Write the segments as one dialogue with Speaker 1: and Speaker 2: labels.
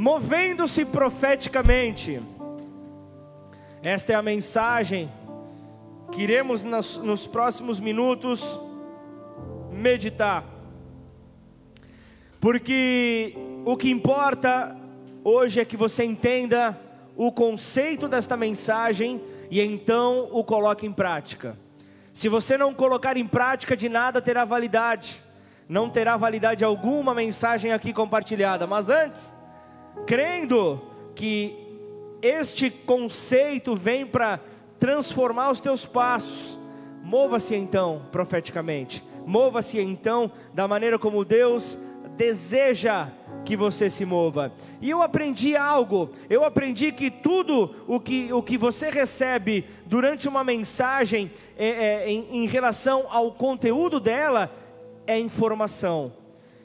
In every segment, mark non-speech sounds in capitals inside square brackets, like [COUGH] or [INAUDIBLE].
Speaker 1: movendo-se profeticamente. Esta é a mensagem que iremos nos, nos próximos minutos meditar. Porque o que importa hoje é que você entenda o conceito desta mensagem e então o coloque em prática. Se você não colocar em prática, de nada terá validade, não terá validade alguma mensagem aqui compartilhada. Mas antes, crendo que este conceito vem para transformar os teus passos, mova-se então profeticamente, mova-se então da maneira como Deus deseja que você se mova. E eu aprendi algo, eu aprendi que tudo o que, o que você recebe durante uma mensagem é, é, em, em relação ao conteúdo dela é informação,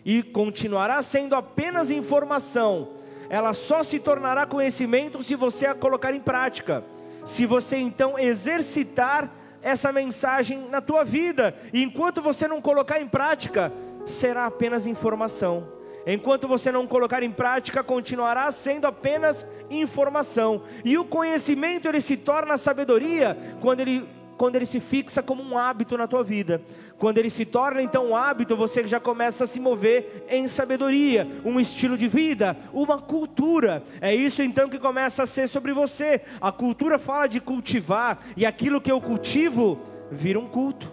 Speaker 1: e continuará sendo apenas informação, ela só se tornará conhecimento se você a colocar em prática, se você então exercitar essa mensagem na tua vida, e enquanto você não colocar em prática, será apenas informação. Enquanto você não colocar em prática, continuará sendo apenas informação. E o conhecimento ele se torna sabedoria quando ele, quando ele se fixa como um hábito na tua vida. Quando ele se torna então um hábito, você já começa a se mover em sabedoria, um estilo de vida, uma cultura. É isso então que começa a ser sobre você. A cultura fala de cultivar, e aquilo que eu cultivo vira um culto.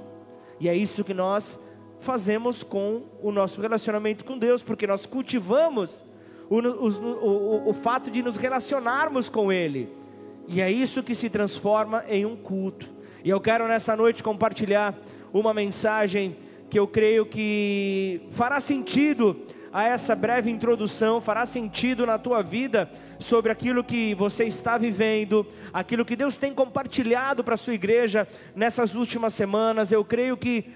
Speaker 1: E é isso que nós fazemos com o nosso relacionamento com Deus, porque nós cultivamos o, o, o, o fato de nos relacionarmos com Ele, e é isso que se transforma em um culto. E eu quero nessa noite compartilhar uma mensagem que eu creio que fará sentido a essa breve introdução, fará sentido na tua vida sobre aquilo que você está vivendo, aquilo que Deus tem compartilhado para a sua igreja nessas últimas semanas. Eu creio que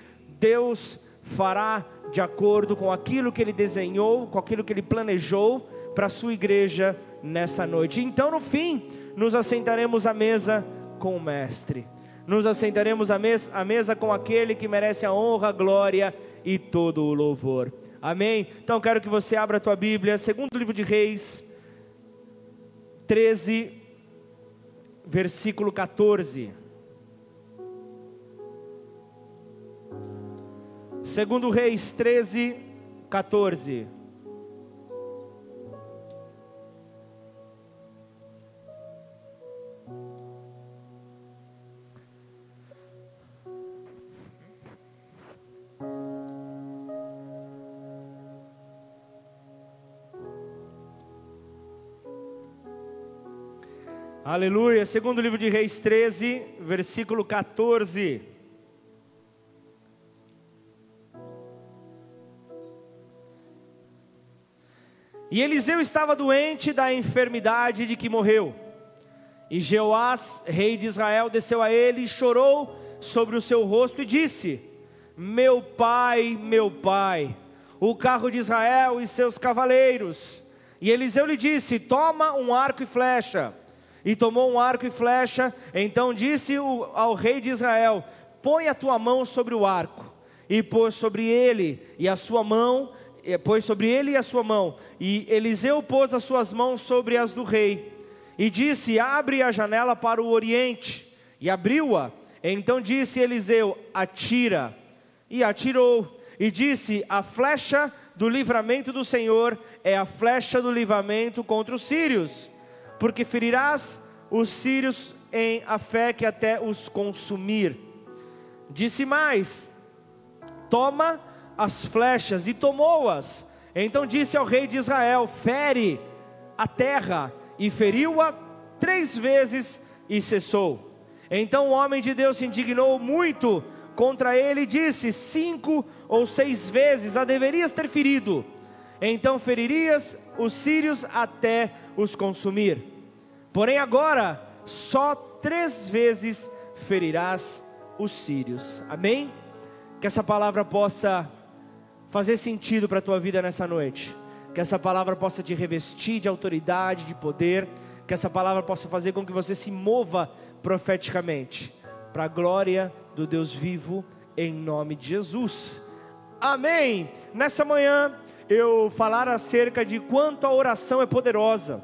Speaker 1: Deus fará de acordo com aquilo que ele desenhou, com aquilo que ele planejou para a sua igreja nessa noite. Então, no fim, nos assentaremos à mesa com o Mestre, nos assentaremos à mesa, à mesa com aquele que merece a honra, a glória e todo o louvor. Amém? Então, quero que você abra a tua Bíblia, segundo livro de Reis, 13, versículo 14. Segundo Reis 13, 14. Aleluia. Segundo livro de Reis 13, versículo 14. E Eliseu estava doente da enfermidade de que morreu. E Jeoás, rei de Israel, desceu a ele e chorou sobre o seu rosto e disse: Meu pai, meu pai, o carro de Israel e seus cavaleiros. E Eliseu lhe disse: Toma um arco e flecha. E tomou um arco e flecha. Então disse ao rei de Israel: Põe a tua mão sobre o arco. E pôs sobre ele e a sua mão pôs sobre ele a sua mão, e Eliseu pôs as suas mãos sobre as do rei, e disse: Abre a janela para o oriente, e abriu-a. Então disse Eliseu: Atira, e atirou, e disse: A flecha do livramento do Senhor é a flecha do livramento contra os sírios, porque ferirás os sírios em a fé que até os consumir. Disse mais: Toma as flechas e tomou-as. Então disse ao rei de Israel: Fere a terra, e feriu-a três vezes e cessou. Então o homem de Deus se indignou muito contra ele e disse: Cinco ou seis vezes a deverias ter ferido, então feririas os sírios até os consumir. Porém agora só três vezes ferirás os sírios. Amém? Que essa palavra possa fazer sentido para a tua vida nessa noite. Que essa palavra possa te revestir de autoridade, de poder. Que essa palavra possa fazer com que você se mova profeticamente para a glória do Deus vivo, em nome de Jesus. Amém. Nessa manhã eu falar acerca de quanto a oração é poderosa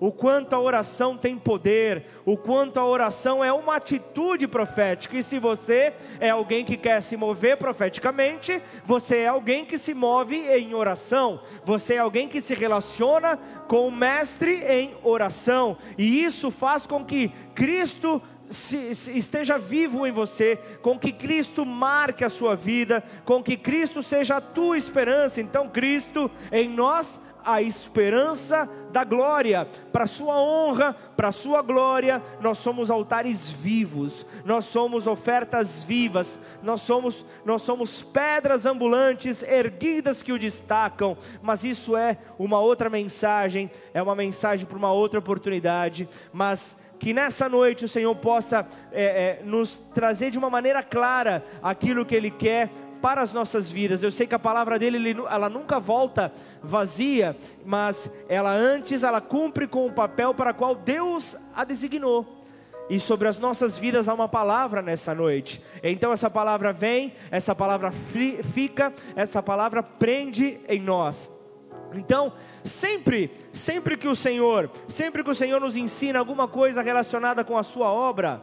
Speaker 1: o quanto a oração tem poder, o quanto a oração é uma atitude profética. E se você é alguém que quer se mover profeticamente, você é alguém que se move em oração, você é alguém que se relaciona com o Mestre em oração, e isso faz com que Cristo se, se esteja vivo em você, com que Cristo marque a sua vida, com que Cristo seja a tua esperança. Então, Cristo em nós a esperança da glória, para sua honra, para sua glória, nós somos altares vivos, nós somos ofertas vivas, nós somos nós somos pedras ambulantes erguidas que o destacam, mas isso é uma outra mensagem, é uma mensagem para uma outra oportunidade, mas que nessa noite o Senhor possa é, é, nos trazer de uma maneira clara aquilo que Ele quer para as nossas vidas. Eu sei que a palavra dele ela nunca volta vazia, mas ela antes ela cumpre com o papel para qual Deus a designou. E sobre as nossas vidas há uma palavra nessa noite. Então essa palavra vem, essa palavra fica, essa palavra prende em nós. Então, sempre, sempre que o Senhor, sempre que o Senhor nos ensina alguma coisa relacionada com a sua obra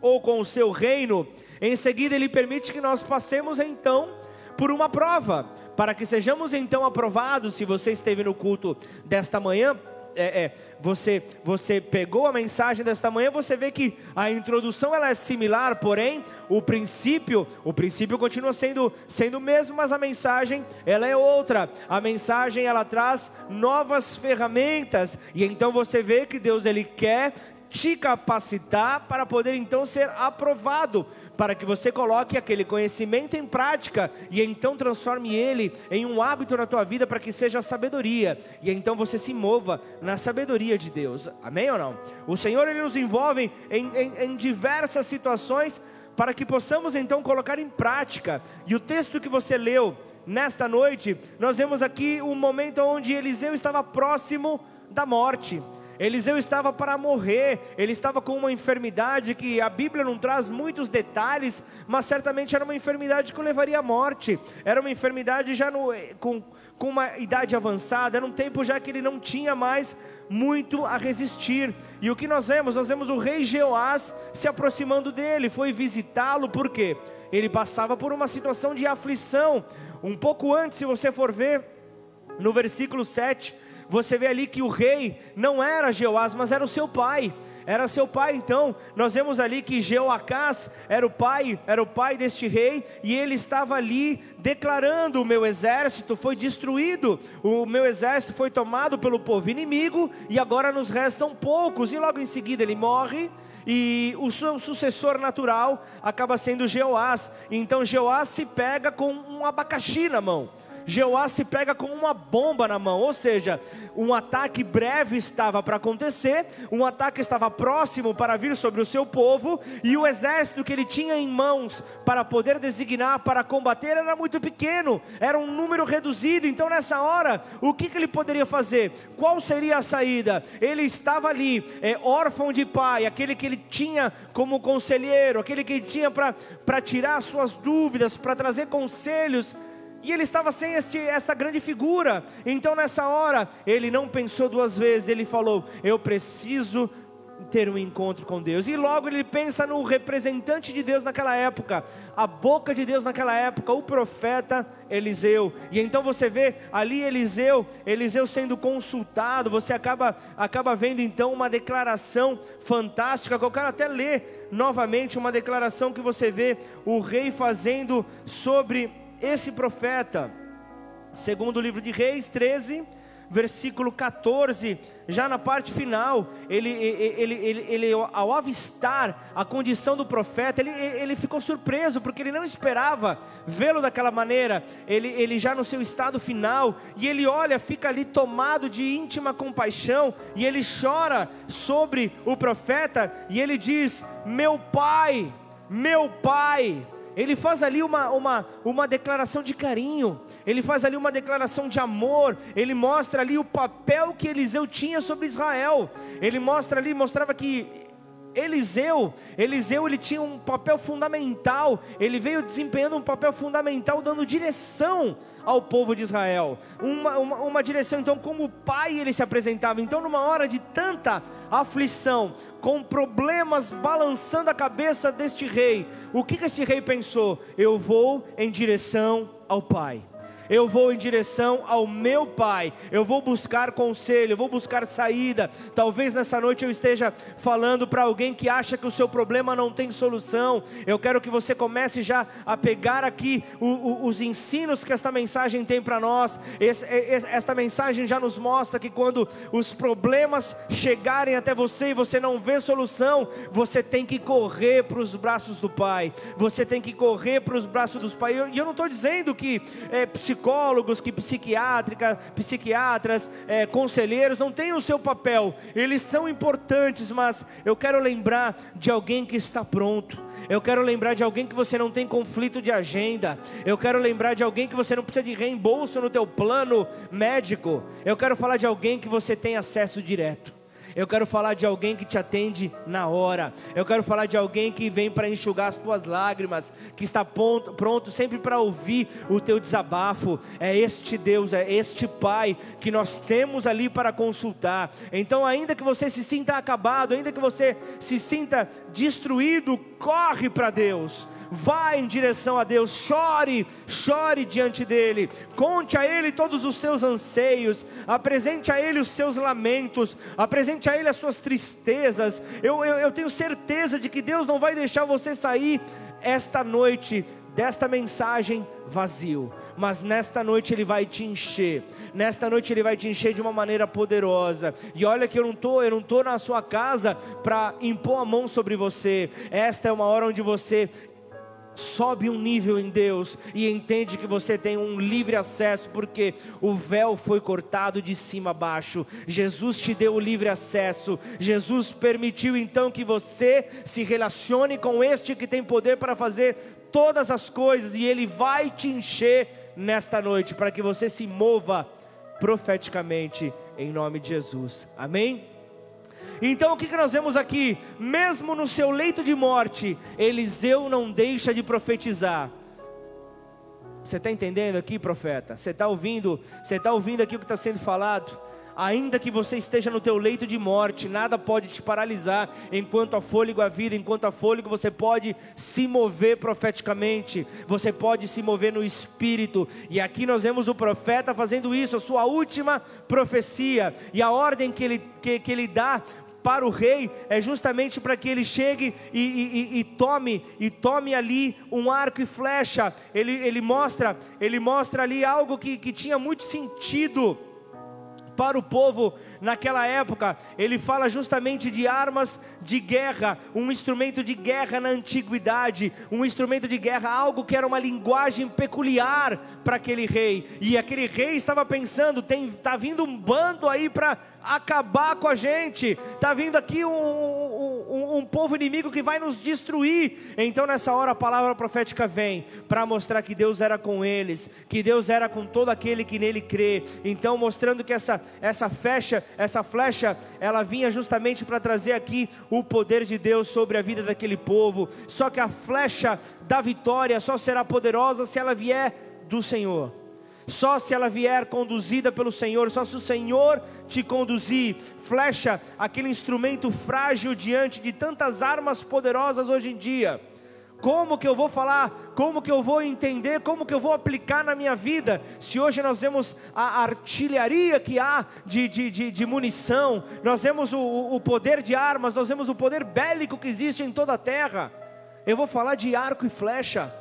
Speaker 1: ou com o seu reino, em seguida, ele permite que nós passemos então por uma prova, para que sejamos então aprovados. Se você esteve no culto desta manhã, é, é, você, você pegou a mensagem desta manhã, você vê que a introdução ela é similar, porém o princípio, o princípio continua sendo sendo o mesmo, mas a mensagem ela é outra. A mensagem ela traz novas ferramentas e então você vê que Deus ele quer te capacitar para poder então ser aprovado para que você coloque aquele conhecimento em prática e então transforme ele em um hábito na tua vida para que seja sabedoria e então você se mova na sabedoria de Deus. Amém ou não? O Senhor ele nos envolve em, em, em diversas situações para que possamos então colocar em prática. E o texto que você leu nesta noite, nós vemos aqui um momento onde Eliseu estava próximo da morte. Eliseu estava para morrer, ele estava com uma enfermidade que a Bíblia não traz muitos detalhes, mas certamente era uma enfermidade que o levaria à morte, era uma enfermidade já no, com, com uma idade avançada, era um tempo já que ele não tinha mais muito a resistir. E o que nós vemos? Nós vemos o rei Jeoás se aproximando dele, foi visitá-lo, por quê? Ele passava por uma situação de aflição. Um pouco antes, se você for ver, no versículo 7, você vê ali que o rei não era Jeoás, mas era o seu pai. Era seu pai, então, nós vemos ali que Jeoacás era o pai, era o pai deste rei, e ele estava ali declarando: o meu exército foi destruído, o meu exército foi tomado pelo povo inimigo, e agora nos restam poucos, e logo em seguida ele morre, e o seu sucessor natural acaba sendo Jeoás. Então Jeoás se pega com um abacaxi na mão. Jeoás se pega com uma bomba na mão, ou seja, um ataque breve estava para acontecer, um ataque estava próximo para vir sobre o seu povo, e o exército que ele tinha em mãos para poder designar para combater era muito pequeno, era um número reduzido. Então, nessa hora, o que, que ele poderia fazer? Qual seria a saída? Ele estava ali, é, órfão de pai, aquele que ele tinha como conselheiro, aquele que ele tinha para tirar suas dúvidas, para trazer conselhos e ele estava sem este, esta grande figura. Então, nessa hora, ele não pensou duas vezes. Ele falou: Eu preciso ter um encontro com Deus. E logo ele pensa no representante de Deus naquela época, a boca de Deus naquela época, o profeta Eliseu. E então você vê ali Eliseu, Eliseu sendo consultado, você acaba acaba vendo então uma declaração fantástica, que eu quero até ler novamente uma declaração que você vê o rei fazendo sobre esse profeta, segundo o livro de Reis 13, versículo 14, já na parte final, ele, ele, ele, ele, ao avistar a condição do profeta, ele, ele ficou surpreso, porque ele não esperava vê-lo daquela maneira, ele, ele já no seu estado final, e ele olha, fica ali tomado de íntima compaixão, e ele chora sobre o profeta, e ele diz: Meu pai, meu pai, ele faz ali uma, uma, uma declaração de carinho, ele faz ali uma declaração de amor, ele mostra ali o papel que Eliseu tinha sobre Israel, ele mostra ali, mostrava que Eliseu, Eliseu ele tinha um papel fundamental, ele veio desempenhando um papel fundamental, dando direção ao povo de Israel. Uma, uma, uma, direção, então, como pai ele se apresentava. Então, numa hora de tanta aflição, com problemas balançando a cabeça deste rei, o que, que esse rei pensou? Eu vou em direção ao pai eu vou em direção ao meu Pai, eu vou buscar conselho, eu vou buscar saída. Talvez nessa noite eu esteja falando para alguém que acha que o seu problema não tem solução. Eu quero que você comece já a pegar aqui o, o, os ensinos que esta mensagem tem para nós. Esse, esta mensagem já nos mostra que quando os problemas chegarem até você e você não vê solução, você tem que correr para os braços do Pai, você tem que correr para os braços dos Pai. E eu, não estou dizendo que é, psicólogos, que psiquiátrica, psiquiatras, é, conselheiros não têm o seu papel, eles são importantes, mas eu quero lembrar de alguém que está pronto. Eu quero lembrar de alguém que você não tem conflito de agenda. Eu quero lembrar de alguém que você não precisa de reembolso no teu plano médico. Eu quero falar de alguém que você tem acesso direto. Eu quero falar de alguém que te atende na hora. Eu quero falar de alguém que vem para enxugar as tuas lágrimas, que está pronto, pronto sempre para ouvir o teu desabafo. É este Deus, é este Pai que nós temos ali para consultar. Então, ainda que você se sinta acabado, ainda que você se sinta destruído, corre para Deus vá em direção a Deus, chore, chore diante dEle, conte a Ele todos os seus anseios, apresente a Ele os seus lamentos, apresente a Ele as suas tristezas. Eu, eu, eu tenho certeza de que Deus não vai deixar você sair esta noite desta mensagem vazio, mas nesta noite Ele vai te encher. Nesta noite Ele vai te encher de uma maneira poderosa. E olha que eu não tô, eu não tô na sua casa para impor a mão sobre você. Esta é uma hora onde você sobe um nível em Deus e entende que você tem um livre acesso, porque o véu foi cortado de cima a baixo. Jesus te deu o livre acesso. Jesus permitiu então que você se relacione com este que tem poder para fazer todas as coisas e ele vai te encher nesta noite para que você se mova profeticamente em nome de Jesus. Amém? Então o que, que nós vemos aqui? Mesmo no seu leito de morte, Eliseu não deixa de profetizar. Você está entendendo aqui, profeta? Você está ouvindo? Você está ouvindo aqui o que está sendo falado? Ainda que você esteja no teu leito de morte, nada pode te paralisar. Enquanto há fôlego a vida, enquanto há fôlego, você pode se mover profeticamente, você pode se mover no espírito. E aqui nós vemos o profeta fazendo isso, a sua última profecia. E a ordem que ele, que, que ele dá para o rei é justamente para que ele chegue e, e, e, tome e tome ali um arco e flecha. Ele, ele mostra ele mostra ali algo que, que tinha muito sentido para o povo naquela época. Ele fala justamente de armas de guerra, um instrumento de guerra na antiguidade, um instrumento de guerra, algo que era uma linguagem peculiar para aquele rei. E aquele rei estava pensando: tem tá vindo um bando aí para acabar com a gente. Está vindo aqui um, um, um, povo inimigo que vai nos destruir. Então, nessa hora, a palavra profética vem para mostrar que Deus era com eles, que Deus era com todo aquele que nele crê. Então, mostrando que essa, essa flecha, essa flecha, ela vinha justamente para trazer aqui o poder de Deus sobre a vida daquele povo. Só que a flecha da vitória só será poderosa se ela vier do Senhor. Só se ela vier conduzida pelo Senhor, só se o Senhor te conduzir. Flecha, aquele instrumento frágil diante de tantas armas poderosas hoje em dia. Como que eu vou falar? Como que eu vou entender? Como que eu vou aplicar na minha vida? Se hoje nós vemos a artilharia que há de, de, de, de munição, nós vemos o, o poder de armas, nós vemos o poder bélico que existe em toda a terra. Eu vou falar de arco e flecha.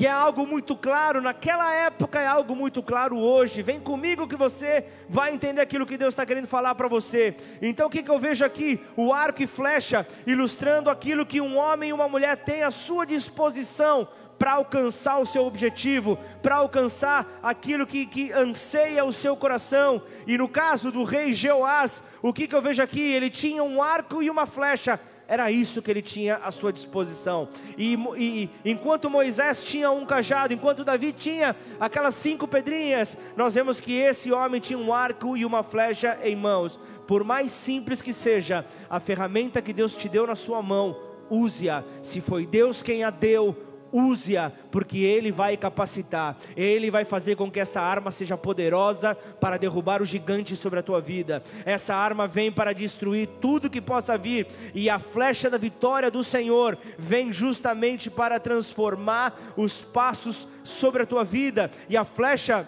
Speaker 1: E é algo muito claro, naquela época é algo muito claro hoje. Vem comigo que você vai entender aquilo que Deus está querendo falar para você. Então o que, que eu vejo aqui? O arco e flecha, ilustrando aquilo que um homem e uma mulher têm à sua disposição para alcançar o seu objetivo, para alcançar aquilo que, que anseia o seu coração. E no caso do rei Jeoás, o que, que eu vejo aqui? Ele tinha um arco e uma flecha era isso que ele tinha à sua disposição. E, e, enquanto Moisés tinha um cajado, enquanto Davi tinha aquelas cinco pedrinhas, nós vemos que esse homem tinha um arco e uma flecha em mãos. Por mais simples que seja a ferramenta que Deus te deu na sua mão, use-a. Se foi Deus quem a deu, use-a, porque Ele vai capacitar, Ele vai fazer com que essa arma seja poderosa para derrubar o gigante sobre a tua vida. Essa arma vem para destruir tudo que possa vir, e a flecha da vitória do Senhor vem justamente para transformar os passos sobre a tua vida, e a flecha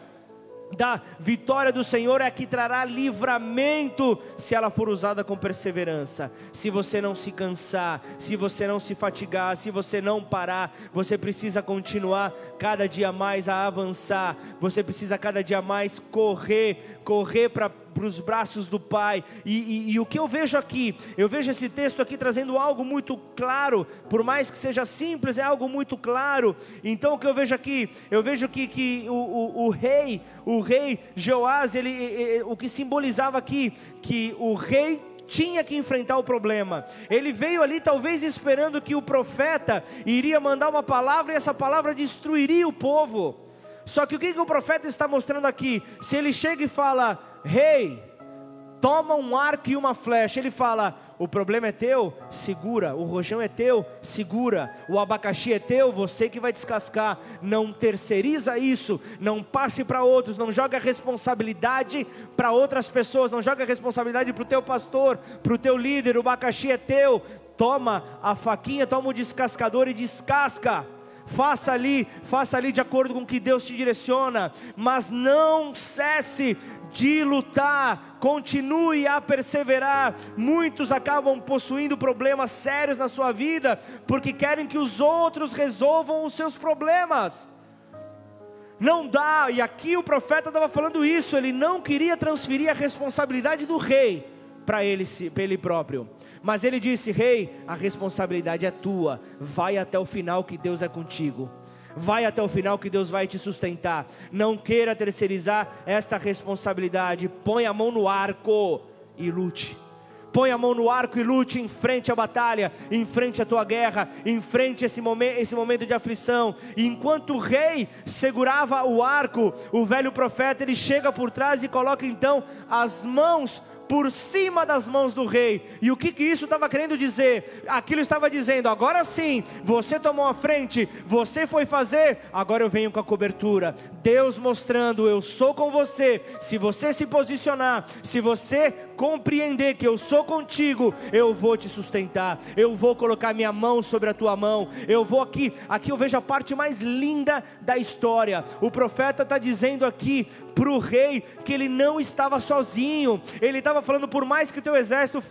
Speaker 1: da vitória do Senhor é que trará livramento se ela for usada com perseverança. Se você não se cansar, se você não se fatigar, se você não parar, você precisa continuar cada dia mais a avançar. Você precisa cada dia mais correr, correr para os braços do Pai. E, e, e, o que eu vejo aqui, eu vejo esse texto aqui trazendo algo muito claro, por mais que seja simples, é algo muito claro. Então o que eu vejo aqui, eu vejo que, que o, o, o rei, o rei Joás, ele, ele, o que simbolizava aqui, que o rei tinha que enfrentar o problema. Ele veio ali talvez esperando que o profeta iria mandar uma palavra e essa palavra destruiria o povo. Só que o que, que o profeta está mostrando aqui? Se ele chega e fala, rei, toma um arco e uma flecha. Ele fala: o problema é teu, segura. O rojão é teu, segura. O abacaxi é teu, você que vai descascar. Não terceiriza isso, não passe para outros, não joga a responsabilidade para outras pessoas, não joga a responsabilidade para o teu pastor, para o teu líder. O abacaxi é teu. Toma a faquinha, toma o descascador e descasca faça ali, faça ali de acordo com o que Deus te direciona, mas não cesse de lutar, continue a perseverar. Muitos acabam possuindo problemas sérios na sua vida porque querem que os outros resolvam os seus problemas. Não dá, e aqui o profeta estava falando isso, ele não queria transferir a responsabilidade do rei para ele, ele próprio. Mas ele disse: Rei, a responsabilidade é tua, vai até o final que Deus é contigo. Vai até o final que Deus vai te sustentar. Não queira terceirizar esta responsabilidade. Põe a mão no arco e lute. Põe a mão no arco e lute em frente à batalha, em frente à tua guerra, em frente a esse momento, esse momento de aflição. E enquanto o rei segurava o arco, o velho profeta ele chega por trás e coloca então as mãos por cima das mãos do rei. E o que, que isso estava querendo dizer? Aquilo estava dizendo: agora sim, você tomou a frente, você foi fazer, agora eu venho com a cobertura. Deus mostrando: eu sou com você. Se você se posicionar, se você compreender que eu sou contigo, eu vou te sustentar, eu vou colocar minha mão sobre a tua mão, eu vou aqui, aqui eu vejo a parte mais linda da história. O profeta está dizendo aqui para o rei que ele não estava sozinho, ele estava falando, por mais que o teu exército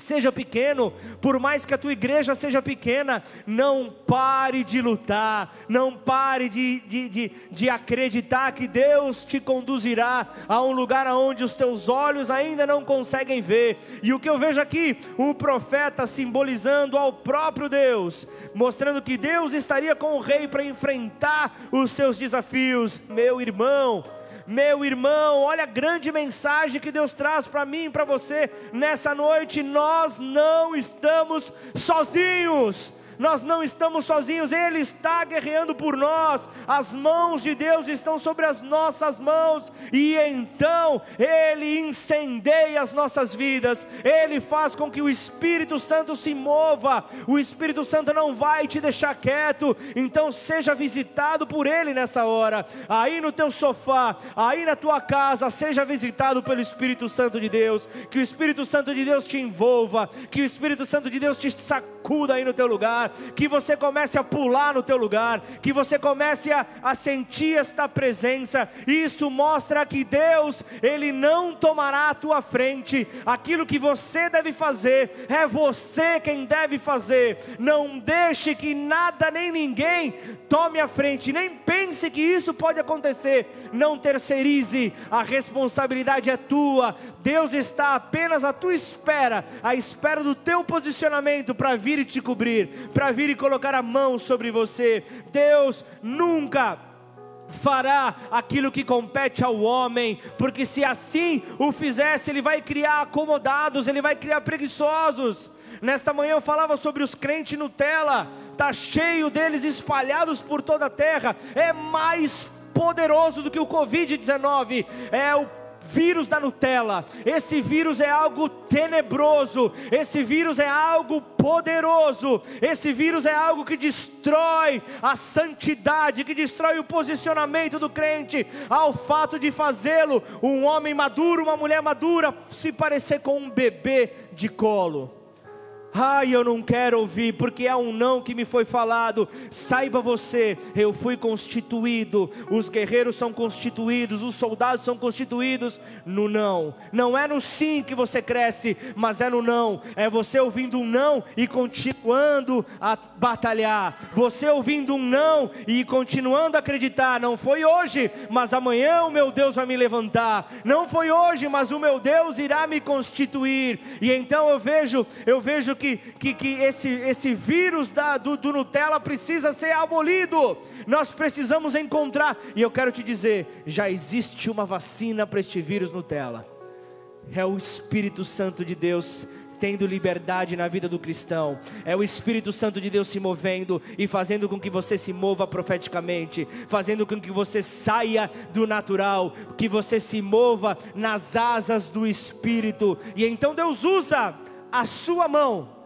Speaker 1: seja pequeno, por mais que a tua igreja seja pequena, não pare de lutar, não pare de, de, de, de, acreditar que Deus te conduzirá a um lugar onde os teus olhos ainda não conseguem ver. E o que eu vejo aqui, o profeta simbolizando ao próprio Deus, mostrando que Deus estaria com o rei para enfrentar os seus desafios, meu irmão meu irmão, olha a grande mensagem que Deus traz para mim e para você nessa noite. Nós não estamos sozinhos nós não estamos sozinhos, Ele está guerreando por nós, as mãos de Deus estão sobre as nossas mãos, e então Ele incendeia as nossas vidas, Ele faz com que o Espírito Santo se mova, o Espírito Santo não vai te deixar quieto, então seja visitado por Ele nessa hora, aí no teu sofá, aí na tua casa, seja visitado pelo Espírito Santo de Deus, que o Espírito Santo de Deus te envolva, que o Espírito Santo de Deus te sacuda aí no teu lugar, que você comece a pular no teu lugar, que você comece a, a sentir esta presença. Isso mostra que Deus, Ele não tomará a tua frente. Aquilo que você deve fazer, é você quem deve fazer. Não deixe que nada nem ninguém tome a frente, nem pense que isso pode acontecer. Não terceirize, a responsabilidade é tua. Deus está apenas à tua espera, à espera do teu posicionamento para vir e te cobrir, para vir e colocar a mão sobre você. Deus nunca fará aquilo que compete ao homem, porque se assim o fizesse, ele vai criar acomodados, ele vai criar preguiçosos. Nesta manhã eu falava sobre os crentes Nutella, tá cheio deles espalhados por toda a terra. É mais poderoso do que o Covid-19, é o vírus da Nutella. Esse vírus é algo tenebroso, esse vírus é algo poderoso, esse vírus é algo que destrói a santidade, que destrói o posicionamento do crente, ao fato de fazê-lo um homem maduro, uma mulher madura, se parecer com um bebê de colo. Ai, eu não quero ouvir, porque é um não que me foi falado. Saiba você, eu fui constituído, os guerreiros são constituídos, os soldados são constituídos no não. Não é no sim que você cresce, mas é no não. É você ouvindo um não e continuando a batalhar. Você ouvindo um não e continuando a acreditar. Não foi hoje, mas amanhã o meu Deus vai me levantar. Não foi hoje, mas o meu Deus irá me constituir. E então eu vejo, eu vejo que, que, que esse, esse vírus da, do, do Nutella precisa ser abolido. Nós precisamos encontrar, e eu quero te dizer: já existe uma vacina para este vírus Nutella. É o Espírito Santo de Deus tendo liberdade na vida do cristão. É o Espírito Santo de Deus se movendo e fazendo com que você se mova profeticamente, fazendo com que você saia do natural, que você se mova nas asas do Espírito. E então Deus usa a sua mão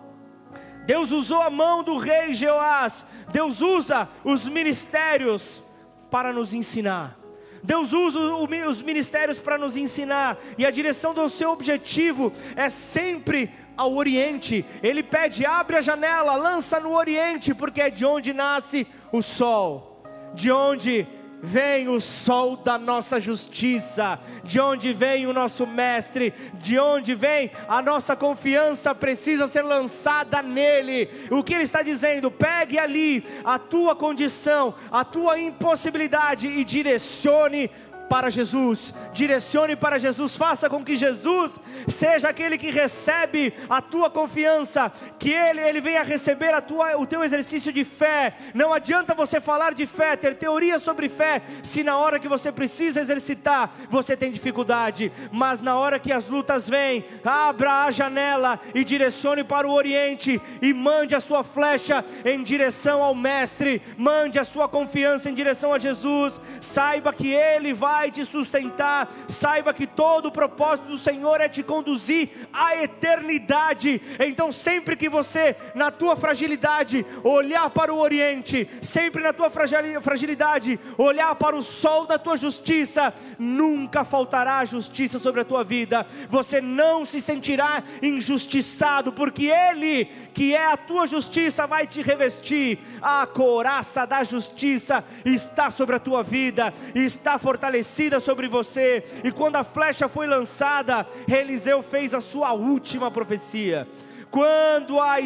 Speaker 1: Deus usou a mão do rei Jeoás, Deus usa os ministérios para nos ensinar. Deus usa os ministérios para nos ensinar, e a direção do seu objetivo é sempre ao Oriente. Ele pede: abre a janela, lança no Oriente, porque é de onde nasce o sol, de onde vem o sol da nossa justiça, de onde vem o nosso mestre, de onde vem a nossa confiança precisa ser lançada nele. O que ele está dizendo? Pegue ali a tua condição, a tua impossibilidade e direcione para Jesus, direcione para Jesus, faça com que Jesus seja aquele que recebe a tua confiança, que ele, ele venha receber a tua, o teu exercício de fé. Não adianta você falar de fé, ter teoria sobre fé, se na hora que você precisa exercitar você tem dificuldade, mas na hora que as lutas vêm, abra a janela e direcione para o Oriente e mande a sua flecha em direção ao Mestre, mande a sua confiança em direção a Jesus. Saiba que Ele vai vai te sustentar. Saiba que todo o propósito do Senhor é te conduzir à eternidade. Então, sempre que você, na tua fragilidade, olhar para o Oriente, sempre na tua fragilidade, olhar para o sol da tua justiça, nunca faltará justiça sobre a tua vida. Você não se sentirá injustiçado, porque Ele, que é a tua justiça, vai te revestir. A coraça da justiça está sobre a tua vida, está fortalecida sobre você. E quando a flecha foi lançada, Eliseu fez a sua última profecia. Quando a,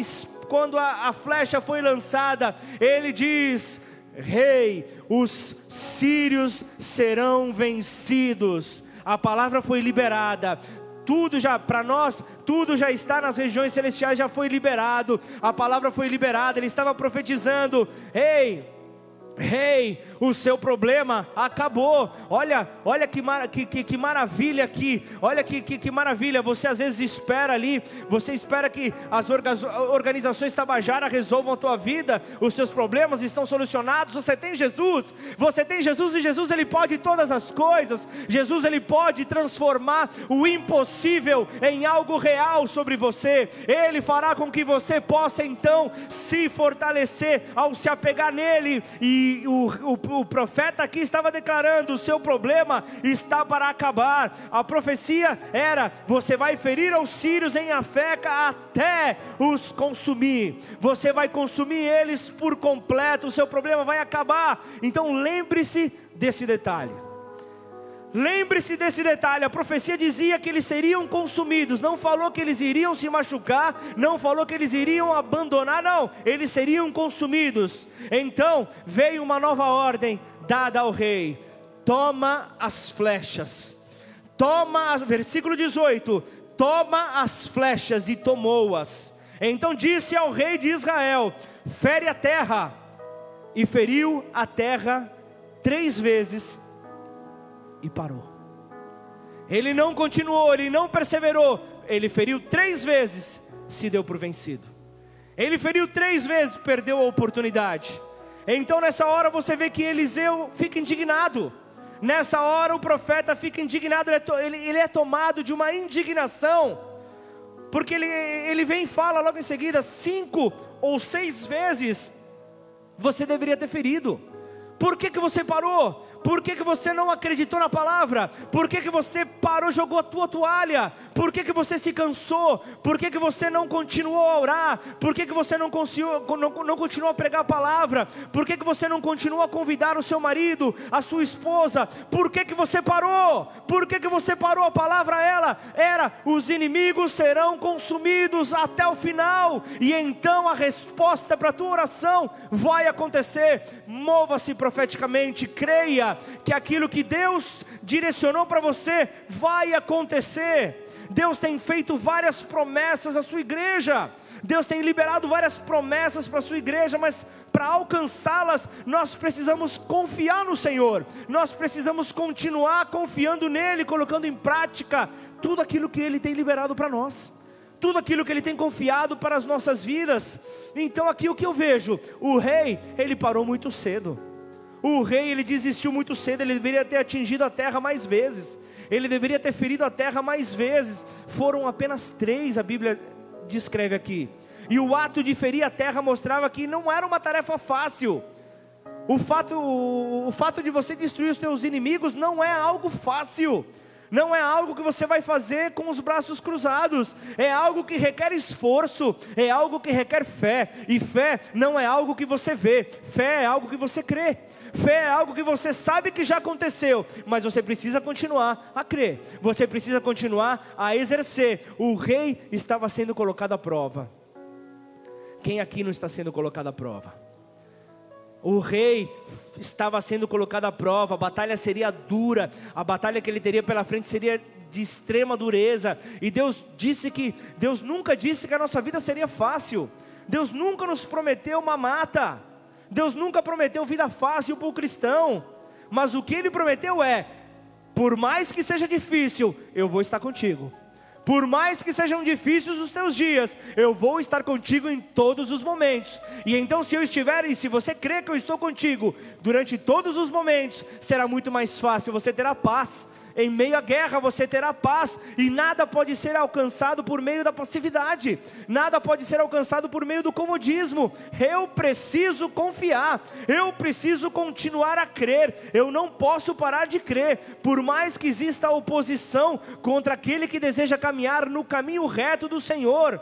Speaker 1: quando a, a flecha foi lançada, ele diz: Rei, os sírios serão vencidos. A palavra foi liberada tudo já para nós, tudo já está nas regiões celestiais, já foi liberado. A palavra foi liberada, ele estava profetizando: "Ei, Rei, hey, o seu problema acabou. Olha, olha que, mar, que, que, que maravilha aqui. Olha que, que, que, maravilha. Você às vezes espera ali, você espera que as organizações Tabajara resolvam a tua vida, os seus problemas estão solucionados. Você tem Jesus, você tem Jesus e Jesus ele pode todas as coisas. Jesus ele pode transformar o impossível em algo real sobre você. Ele fará com que você possa então se fortalecer ao se apegar nele e o, o, o profeta aqui estava declarando: o seu problema está para acabar. A profecia era: você vai ferir aos sírios em Afeca até os consumir. Você vai consumir eles por completo. O seu problema vai acabar. Então lembre-se desse detalhe. Lembre-se desse detalhe: a profecia dizia que eles seriam consumidos, não falou que eles iriam se machucar, não falou que eles iriam abandonar, não, eles seriam consumidos. Então veio uma nova ordem dada ao rei: toma as flechas, toma, versículo 18: toma as flechas e tomou-as. Então disse ao rei de Israel: fere a terra, e feriu a terra três vezes e parou. Ele não continuou, ele não perseverou, ele feriu três vezes, se deu por vencido. Ele feriu três vezes, perdeu a oportunidade. Então nessa hora você vê que Eliseu fica indignado. Nessa hora o profeta fica indignado, ele é, ele, é tomado de uma indignação, porque ele, ele vem e fala logo em seguida: cinco ou seis vezes você deveria ter ferido. Por que, que você parou? Por que, que você não acreditou na palavra? Por que, que você parou, jogou a tua toalha? Por que, que você se cansou? Por que, que você não continuou a orar? Por que, que você não, não, não continuou a pregar a palavra? Por que, que você não continuou a convidar o seu marido, a sua esposa? Por que, que você parou? Por que, que você parou? A palavra ela era: os inimigos serão consumidos até o final, e então a resposta para a tua oração vai acontecer. Mova-se profeticamente, creia que aquilo que Deus direcionou para você vai acontecer. Deus tem feito várias promessas à sua igreja. Deus tem liberado várias promessas para a sua igreja, mas para alcançá-las, nós precisamos confiar no Senhor, nós precisamos continuar confiando nele, colocando em prática tudo aquilo que ele tem liberado para nós, tudo aquilo que ele tem confiado para as nossas vidas. Então, aqui o que eu vejo: o rei, ele parou muito cedo. O rei ele desistiu muito cedo, ele deveria ter atingido a terra mais vezes. Ele deveria ter ferido a terra mais vezes. Foram apenas três, a Bíblia descreve aqui. E o ato de ferir a terra mostrava que não era uma tarefa fácil. O fato, o fato de você destruir os teus inimigos não é algo fácil. Não é algo que você vai fazer com os braços cruzados, é algo que requer esforço, é algo que requer fé, e fé não é algo que você vê, fé é algo que você crê. Fé é algo que você sabe que já aconteceu, mas você precisa continuar a crer, você precisa continuar a exercer. O rei estava sendo colocado à prova. Quem aqui não está sendo colocado à prova? O rei estava sendo colocado à prova, a batalha seria dura, a batalha que ele teria pela frente seria de extrema dureza. E Deus disse que Deus nunca disse que a nossa vida seria fácil. Deus nunca nos prometeu uma mata. Deus nunca prometeu vida fácil para o cristão, mas o que Ele prometeu é: por mais que seja difícil, eu vou estar contigo. Por mais que sejam difíceis os teus dias, eu vou estar contigo em todos os momentos. E então, se eu estiver e se você crê que eu estou contigo durante todos os momentos, será muito mais fácil, você terá paz, em meio à guerra você terá paz, e nada pode ser alcançado por meio da passividade, nada pode ser alcançado por meio do comodismo. Eu preciso confiar, eu preciso continuar a crer, eu não posso parar de crer, por mais que exista oposição contra aquele que deseja caminhar no caminho reto do Senhor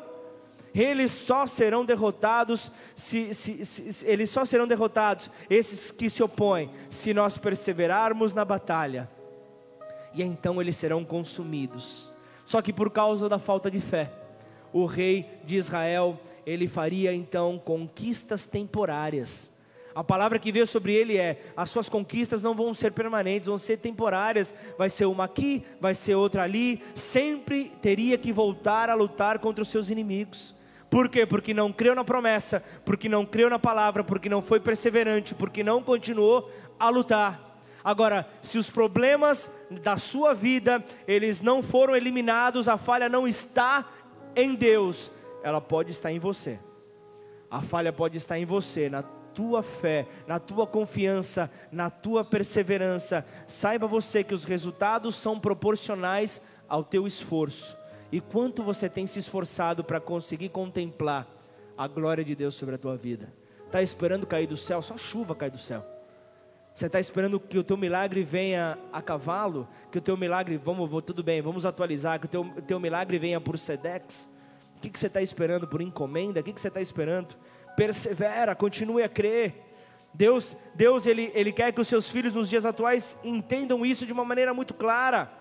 Speaker 1: eles só serão derrotados se, se, se, eles só serão derrotados esses que se opõem se nós perseverarmos na batalha e então eles serão consumidos. Só que por causa da falta de fé, o rei de Israel, ele faria então conquistas temporárias. A palavra que veio sobre ele é: as suas conquistas não vão ser permanentes, vão ser temporárias. Vai ser uma aqui, vai ser outra ali. Sempre teria que voltar a lutar contra os seus inimigos. Por quê? Porque não creu na promessa, porque não creu na palavra, porque não foi perseverante, porque não continuou a lutar. Agora, se os problemas da sua vida, eles não foram eliminados, a falha não está em Deus, ela pode estar em você. A falha pode estar em você, na tua fé, na tua confiança, na tua perseverança. Saiba você que os resultados são proporcionais ao teu esforço. E quanto você tem se esforçado para conseguir contemplar a glória de Deus sobre a tua vida? Está esperando cair do céu? Só chuva cai do céu. Você está esperando que o teu milagre venha a cavalo? Que o teu milagre, vamos, vou, tudo bem, vamos atualizar, que o teu, teu milagre venha por Sedex? O que, que você está esperando por encomenda? O que, que você está esperando? Persevera, continue a crer. Deus, Deus ele, ele quer que os seus filhos nos dias atuais entendam isso de uma maneira muito clara.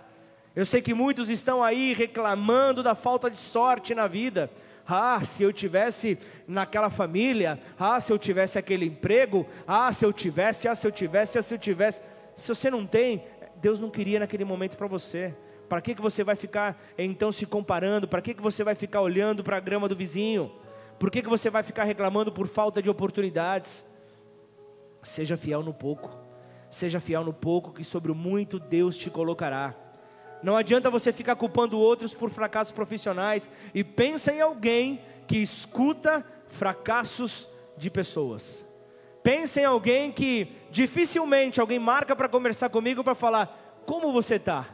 Speaker 1: Eu sei que muitos estão aí reclamando da falta de sorte na vida. Ah, se eu tivesse naquela família, ah, se eu tivesse aquele emprego, ah, se eu tivesse, ah, se eu tivesse, ah, se eu tivesse. Se você não tem, Deus não queria naquele momento para você. Para que, que você vai ficar então se comparando? Para que, que você vai ficar olhando para a grama do vizinho? Por que, que você vai ficar reclamando por falta de oportunidades? Seja fiel no pouco. Seja fiel no pouco, que sobre o muito Deus te colocará. Não adianta você ficar culpando outros por fracassos profissionais e pensa em alguém que escuta fracassos de pessoas. Pensa em alguém que dificilmente alguém marca para conversar comigo para falar: como você está?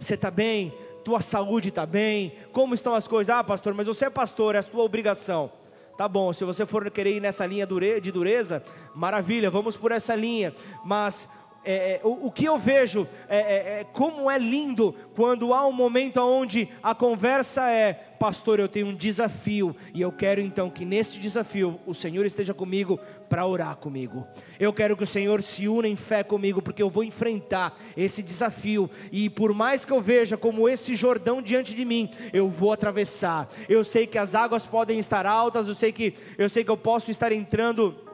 Speaker 1: Você está bem? Tua saúde está bem? Como estão as coisas? Ah, pastor, mas você é pastor, é a sua obrigação. Tá bom, se você for querer ir nessa linha de dureza, maravilha, vamos por essa linha. Mas é, é, o, o, que eu vejo é, é, é, como é lindo quando há um momento onde a conversa é: Pastor, eu tenho um desafio e eu quero então que neste desafio o Senhor esteja comigo para orar comigo. Eu quero que o Senhor se una em fé comigo, porque eu vou enfrentar esse desafio e por mais que eu veja como esse Jordão diante de mim, eu vou atravessar. Eu sei que as águas podem estar altas, eu sei que eu sei que eu posso estar entrando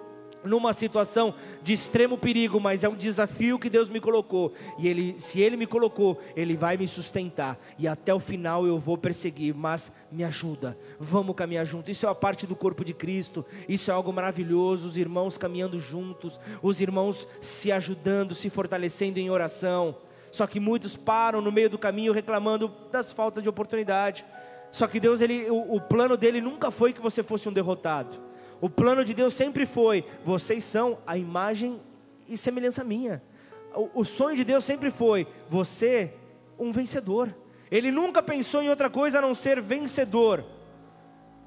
Speaker 1: numa situação de extremo perigo, mas é um desafio que Deus me colocou. E ele, se ele me colocou, ele vai me sustentar e até o final eu vou perseguir, mas me ajuda. Vamos caminhar junto. Isso é a parte do corpo de Cristo. Isso é algo maravilhoso, os irmãos caminhando juntos, os irmãos se ajudando, se fortalecendo em oração. Só que muitos param no meio do caminho reclamando das faltas de oportunidade. Só que Deus, ele, o, o plano dele nunca foi que você fosse um derrotado. O plano de Deus sempre foi: vocês são a imagem e semelhança minha. O, o sonho de Deus sempre foi: você, um vencedor. Ele nunca pensou em outra coisa a não ser vencedor.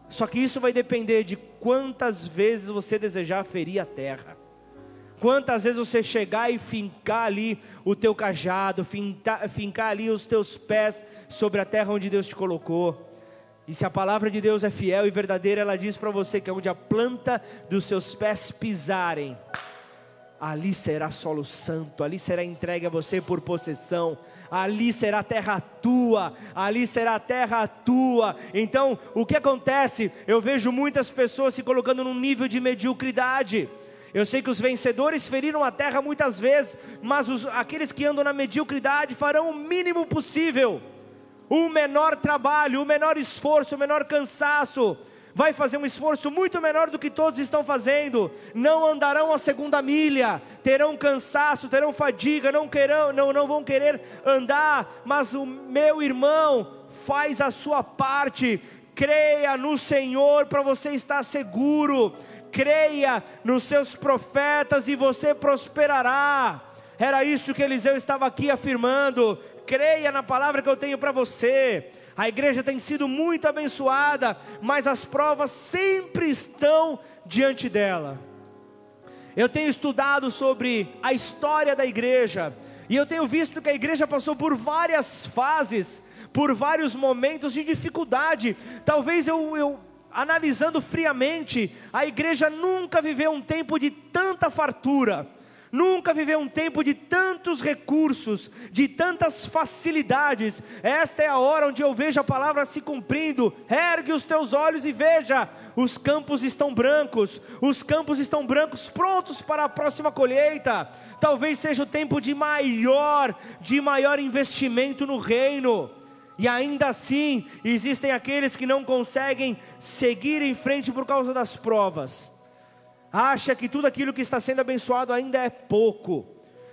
Speaker 1: Só que isso vai depender de quantas vezes você desejar ferir a terra. Quantas vezes você chegar e fincar ali o teu cajado, fincar, fincar ali os teus pés sobre a terra onde Deus te colocou. E se a palavra de Deus é fiel e verdadeira, ela diz para você que onde a planta dos seus pés pisarem, ali será solo santo, ali será entregue a você por possessão, ali será terra tua, ali será terra tua. Então, o que acontece? Eu vejo muitas pessoas se colocando num nível de mediocridade. Eu sei que os vencedores feriram a terra muitas vezes, mas os, aqueles que andam na mediocridade farão o mínimo possível o menor trabalho, o menor esforço, o menor cansaço, vai fazer um esforço muito menor do que todos estão fazendo, não andarão a segunda milha, terão cansaço, terão fadiga, não, querão, não, não vão querer andar, mas o meu irmão faz a sua parte, creia no Senhor para você estar seguro, creia nos seus profetas e você prosperará. Era isso que Eliseu estava aqui afirmando creia na palavra que eu tenho para você. A igreja tem sido muito abençoada, mas as provas sempre estão diante dela. Eu tenho estudado sobre a história da igreja, e eu tenho visto que a igreja passou por várias fases, por vários momentos de dificuldade. Talvez eu, eu analisando friamente, a igreja nunca viveu um tempo de tanta fartura Nunca viveu um tempo de tantos recursos, de tantas facilidades. Esta é a hora onde eu vejo a palavra se cumprindo. Ergue os teus olhos e veja: os campos estão brancos, os campos estão brancos, prontos para a próxima colheita. Talvez seja o tempo de maior, de maior investimento no reino. E ainda assim, existem aqueles que não conseguem seguir em frente por causa das provas acha que tudo aquilo que está sendo abençoado ainda é pouco,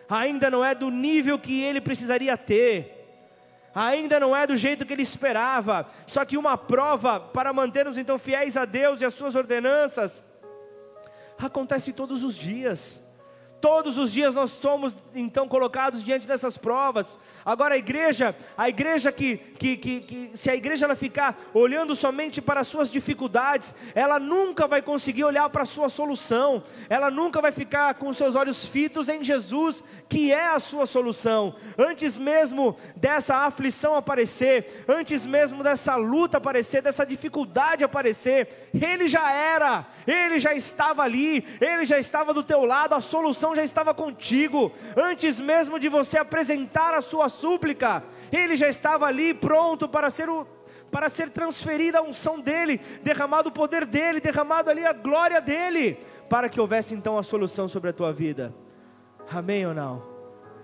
Speaker 1: ainda não é do nível que ele precisaria ter, ainda não é do jeito que ele esperava. Só que uma prova para mantermos então fiéis a Deus e as suas ordenanças acontece todos os dias. Todos os dias nós somos então colocados diante dessas provas. Agora a igreja, a igreja que, que, que, que, se a igreja ela ficar olhando somente para as suas dificuldades, ela nunca vai conseguir olhar para a sua solução. Ela nunca vai ficar com seus olhos fitos em Jesus, que é a sua solução. Antes mesmo dessa aflição aparecer, antes mesmo dessa luta aparecer, dessa dificuldade aparecer, ele já era, ele já estava ali, ele já estava do teu lado, a solução já estava contigo. Antes mesmo de você apresentar a sua súplica, ele já estava ali pronto para ser o para ser transferida a unção dele, derramado o poder dele, derramado ali a glória dele, para que houvesse então a solução sobre a tua vida. Amém ou não?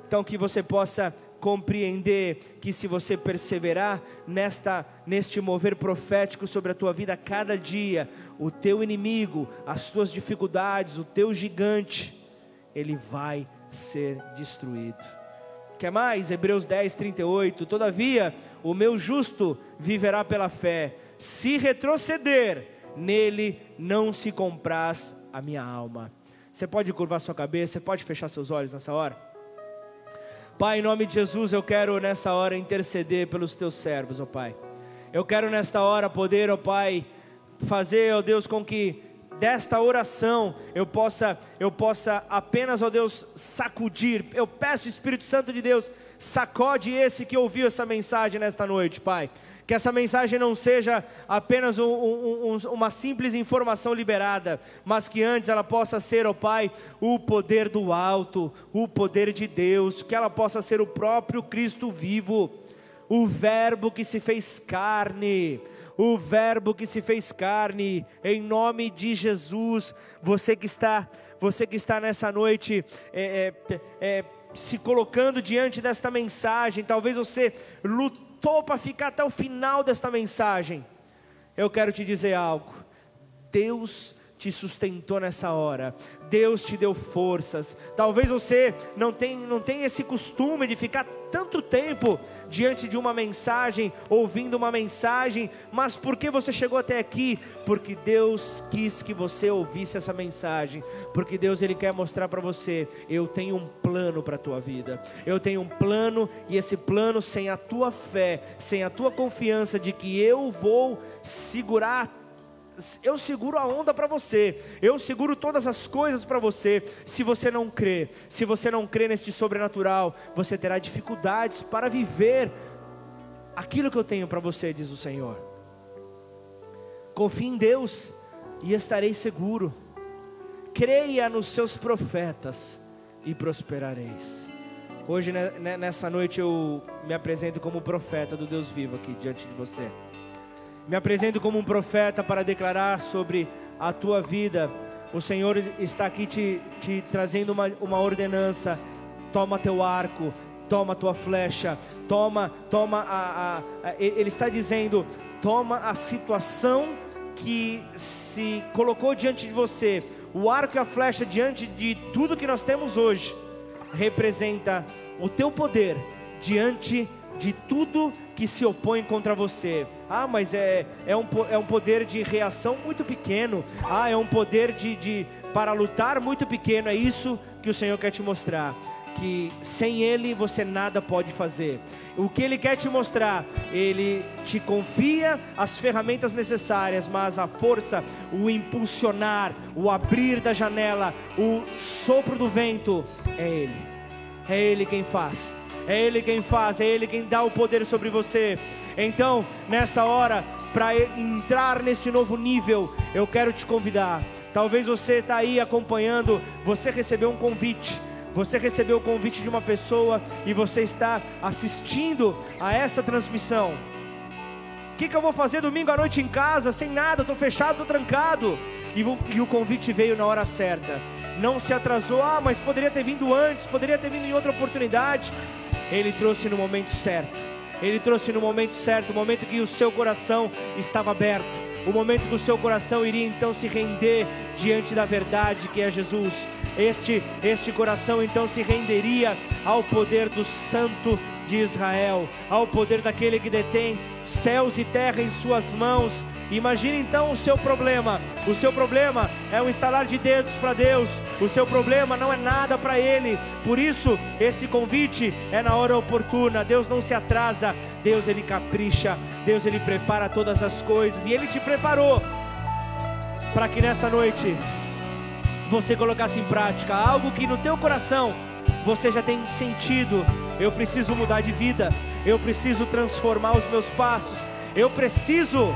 Speaker 1: Então que você possa compreender que se você perseverar nesta neste mover profético sobre a tua vida cada dia, o teu inimigo, as tuas dificuldades, o teu gigante, ele vai ser destruído. Quer mais? Hebreus 10, 38. Todavia, o meu justo viverá pela fé. Se retroceder, nele não se compraz a minha alma. Você pode curvar sua cabeça, você pode fechar seus olhos nessa hora? Pai, em nome de Jesus, eu quero nessa hora interceder pelos teus servos, ó Pai. Eu quero nesta hora poder, ó Pai, fazer, ó Deus, com que desta oração eu possa, eu possa apenas, ó Deus, sacudir. Eu peço, Espírito Santo de Deus, sacode esse que ouviu essa mensagem nesta noite, Pai. Que essa mensagem não seja apenas um, um, um, uma simples informação liberada, mas que antes ela possa ser, ó Pai, o poder do alto, o poder de Deus, que ela possa ser o próprio Cristo vivo, o Verbo que se fez carne o Verbo que se fez carne, em nome de Jesus. Você que está, você que está nessa noite é, é, é, se colocando diante desta mensagem, talvez você lutou para ficar até o final desta mensagem. Eu quero te dizer algo. Deus te sustentou nessa hora. Deus te deu forças. Talvez você não tenha, não tenha esse costume de ficar tanto tempo diante de uma mensagem, ouvindo uma mensagem, mas por que você chegou até aqui? Porque Deus quis que você ouvisse essa mensagem, porque Deus ele quer mostrar para você, eu tenho um plano para a tua vida. Eu tenho um plano e esse plano sem a tua fé, sem a tua confiança de que eu vou segurar eu seguro a onda para você, eu seguro todas as coisas para você. Se você não crê, se você não crê neste sobrenatural, você terá dificuldades para viver aquilo que eu tenho para você, diz o Senhor. Confie em Deus e estareis seguro. Creia nos seus profetas e prosperareis. Hoje, nessa noite, eu me apresento como profeta do Deus vivo aqui diante de você. Me apresento como um profeta para declarar sobre a tua vida. O Senhor está aqui te, te trazendo uma, uma ordenança. Toma teu arco, toma tua flecha, toma, toma a, a, a, Ele está dizendo: toma a situação que se colocou diante de você. O arco e a flecha diante de tudo que nós temos hoje representa o teu poder diante de tudo que se opõe contra você. Ah, mas é, é, um, é um poder de reação muito pequeno. Ah, é um poder de, de para lutar muito pequeno. É isso que o Senhor quer te mostrar. Que sem Ele você nada pode fazer. O que Ele quer te mostrar, Ele te confia as ferramentas necessárias, mas a força, o impulsionar, o abrir da janela, o sopro do vento, é Ele. É Ele quem faz. É Ele quem faz, é Ele quem dá o poder sobre você. Então, nessa hora, para entrar nesse novo nível, eu quero te convidar. Talvez você está aí acompanhando, você recebeu um convite. Você recebeu o convite de uma pessoa e você está assistindo a essa transmissão. O que, que eu vou fazer domingo à noite em casa, sem nada, estou fechado, estou trancado. E e o convite veio na hora certa. Não se atrasou, ah, mas poderia ter vindo antes, poderia ter vindo em outra oportunidade. Ele trouxe no momento certo ele trouxe no momento certo, o momento que o seu coração estava aberto, o momento que o seu coração iria então se render diante da verdade que é Jesus. Este, este coração então se renderia ao poder do Santo de Israel, ao poder daquele que detém céus e terra em suas mãos Imagine então o seu problema. O seu problema é um instalar de dedos para Deus. O seu problema não é nada para Ele. Por isso, esse convite é na hora oportuna. Deus não se atrasa. Deus ele capricha. Deus ele prepara todas as coisas. E Ele te preparou para que nessa noite você colocasse em prática algo que no teu coração você já tem sentido. Eu preciso mudar de vida. Eu preciso transformar os meus passos. Eu preciso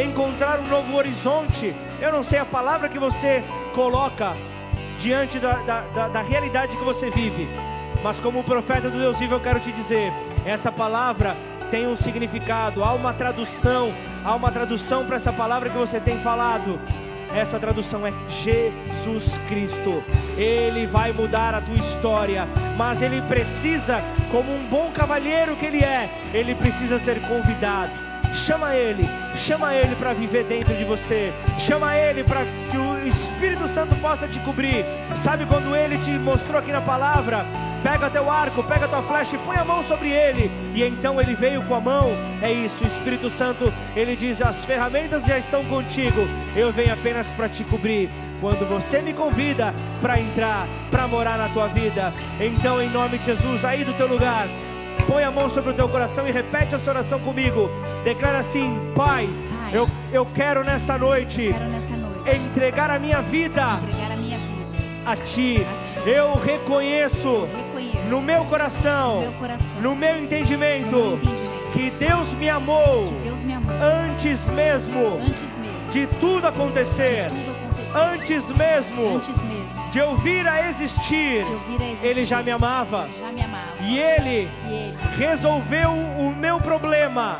Speaker 1: encontrar um novo horizonte. Eu não sei a palavra que você coloca diante da, da, da, da realidade que você vive, mas como profeta do Deus vivo, eu quero te dizer: essa palavra tem um significado, há uma tradução, há uma tradução para essa palavra que você tem falado. Essa tradução é Jesus Cristo. Ele vai mudar a tua história, mas ele precisa, como um bom cavalheiro que ele é, ele precisa ser convidado Chama Ele, chama Ele para viver dentro de você, chama Ele para que o Espírito Santo possa te cobrir. Sabe quando ele te mostrou aqui na palavra? Pega teu arco, pega tua flecha e põe a mão sobre ele. E então ele veio com a mão. É isso, o Espírito Santo, ele diz: As ferramentas já estão contigo. Eu venho apenas para te cobrir. Quando você me convida para entrar, para morar na tua vida, então em nome de Jesus, aí do teu lugar, põe a mão sobre o teu coração e repete essa oração comigo. Declara assim: Pai,
Speaker 2: Pai,
Speaker 1: eu, eu quero nessa noite
Speaker 2: quero nessa noite
Speaker 1: entregar a minha vida
Speaker 2: entregar a minha vida
Speaker 1: a ti.
Speaker 2: A ti.
Speaker 1: Eu reconheço
Speaker 2: reconheço
Speaker 1: no meu coração,
Speaker 2: no meu coração,
Speaker 1: no meu
Speaker 2: no
Speaker 1: entendimento,
Speaker 2: meu entendimento,
Speaker 1: que Deus me amou
Speaker 2: Deus me amou
Speaker 1: antes mesmo
Speaker 2: antes mesmo
Speaker 1: de tudo acontecer,
Speaker 2: tudo acontecer,
Speaker 1: antes mesmo
Speaker 2: antes mesmo
Speaker 1: de eu vir a existir.
Speaker 2: de vir a existir.
Speaker 1: Ele já me amava
Speaker 2: já me amava.
Speaker 1: e ele
Speaker 2: E ele,
Speaker 1: resolveu o meu problema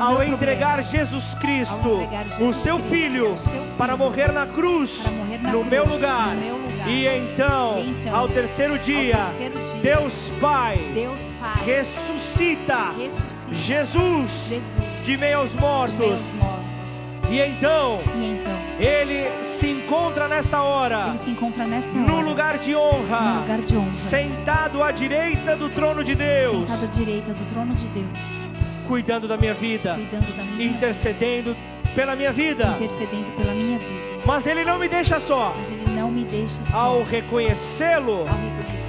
Speaker 1: ao
Speaker 2: meu
Speaker 1: entregar
Speaker 2: problema,
Speaker 1: Jesus Cristo,
Speaker 2: Ao entregar Jesus
Speaker 1: o seu
Speaker 2: Cristo,
Speaker 1: filho,
Speaker 2: seu filho,
Speaker 1: para morrer na cruz,
Speaker 2: morrer na
Speaker 1: no
Speaker 2: cruz,
Speaker 1: meu lugar.
Speaker 2: no meu lugar.
Speaker 1: E então,
Speaker 2: E então,
Speaker 1: ao terceiro dia,
Speaker 2: terceiro dia,
Speaker 1: Deus Pai
Speaker 2: Deus Pai
Speaker 1: ressuscita
Speaker 2: ressuscita
Speaker 1: Jesus
Speaker 2: Jesus
Speaker 1: de aos
Speaker 2: de
Speaker 1: mortos.
Speaker 2: meus mortos.
Speaker 1: E então,
Speaker 2: E então,
Speaker 1: ele se encontra nesta hora,
Speaker 2: ele se encontra nesta
Speaker 1: no
Speaker 2: hora,
Speaker 1: lugar de
Speaker 2: no
Speaker 1: honra,
Speaker 2: lugar de honra,
Speaker 1: sentado à direita do trono de Deus,
Speaker 2: sentado à direita do trono de Deus,
Speaker 1: cuidando da minha vida,
Speaker 2: cuidando da minha
Speaker 1: intercedendo pela minha vida.
Speaker 2: intercedendo pela minha vida.
Speaker 1: Mas ele não me deixa só.
Speaker 2: Mas ele não me deixa só.
Speaker 1: Ao reconhecê-lo,
Speaker 2: Ao reconhecê-lo,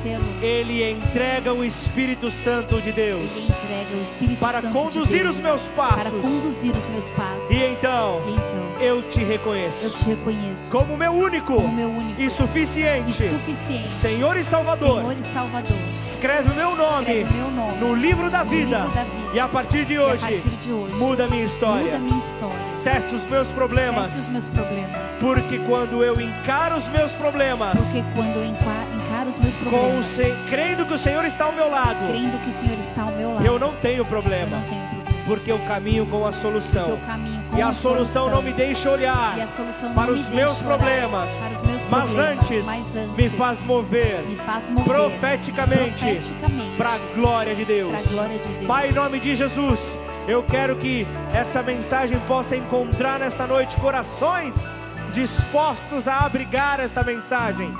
Speaker 1: ele entrega o Espírito Santo de Deus.
Speaker 2: ele entrega o Espírito
Speaker 1: Para
Speaker 2: Santo
Speaker 1: conduzir
Speaker 2: de Deus
Speaker 1: os meus passos.
Speaker 2: Para conduzir os meus passos.
Speaker 1: E então,
Speaker 2: E então,
Speaker 1: eu te
Speaker 2: eu
Speaker 1: reconheço
Speaker 2: te reconheço
Speaker 1: como meu único
Speaker 2: como meu único
Speaker 1: e
Speaker 2: e
Speaker 1: suficiente
Speaker 2: suficiente
Speaker 1: Senhor e Salvador.
Speaker 2: Senhor e Salvador.
Speaker 1: Escreve o meu nome
Speaker 2: Escreve meu nome
Speaker 1: no livro da
Speaker 2: no
Speaker 1: vida.
Speaker 2: livro da vida.
Speaker 1: E a partir de hoje,
Speaker 2: partir de hoje,
Speaker 1: muda a minha história.
Speaker 2: muda minha história.
Speaker 1: Cesse os meus
Speaker 2: Cesse os
Speaker 1: problemas.
Speaker 2: meus problemas.
Speaker 1: Porque quando eu encaro os meus problemas,
Speaker 2: Porque quando eu enca- encaro os meus
Speaker 1: com o
Speaker 2: problemas,
Speaker 1: se... crendo que o Senhor está ao meu lado,
Speaker 2: crendo que o Senhor está ao meu lado,
Speaker 1: eu não tenho
Speaker 2: eu
Speaker 1: problema.
Speaker 2: não tenho problema.
Speaker 1: Porque eu caminho com a solução.
Speaker 2: eu caminho com
Speaker 1: E a
Speaker 2: a
Speaker 1: solução não me deixa olhar
Speaker 2: E a solução
Speaker 1: para
Speaker 2: não
Speaker 1: os
Speaker 2: me
Speaker 1: meus problemas,
Speaker 2: para os meus
Speaker 1: mas
Speaker 2: problemas,
Speaker 1: antes
Speaker 2: mas antes
Speaker 1: me faz mover
Speaker 2: me faz mover
Speaker 1: profeticamente
Speaker 2: profeticamente
Speaker 1: para a glória de Deus.
Speaker 2: para a glória de Deus.
Speaker 1: Pai, em nome de Jesus, eu quero que essa mensagem possa encontrar nesta noite corações dispostos a abrigar esta mensagem,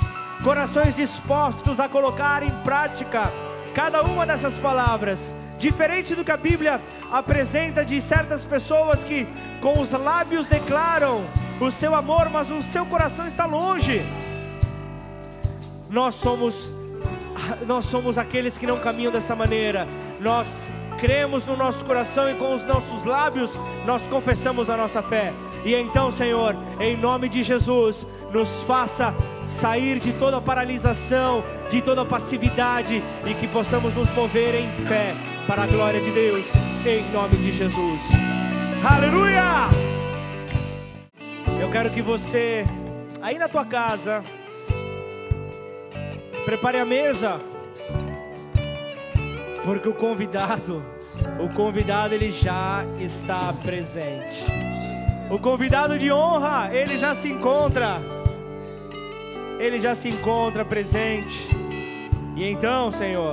Speaker 1: corações dispostos a colocar em prática cada uma dessas palavras. Diferente do que a Bíblia apresenta de certas pessoas que com os lábios declaram o seu amor, mas o seu coração está longe. Nós somos [LAUGHS] nós somos aqueles que não caminham dessa maneira. Nós cremos no nosso coração e com os nossos lábios nós confessamos a nossa fé. E então, Senhor, em nome de Jesus, nos faça sair de toda paralisação, de toda passividade e que possamos nos mover em fé para a glória de Deus, em nome de Jesus. Aleluia! Eu quero que você, aí na tua casa, prepare a mesa, porque o convidado, o convidado ele já está presente. O convidado de honra, ele já se encontra. Ele já se encontra presente. E então, Senhor,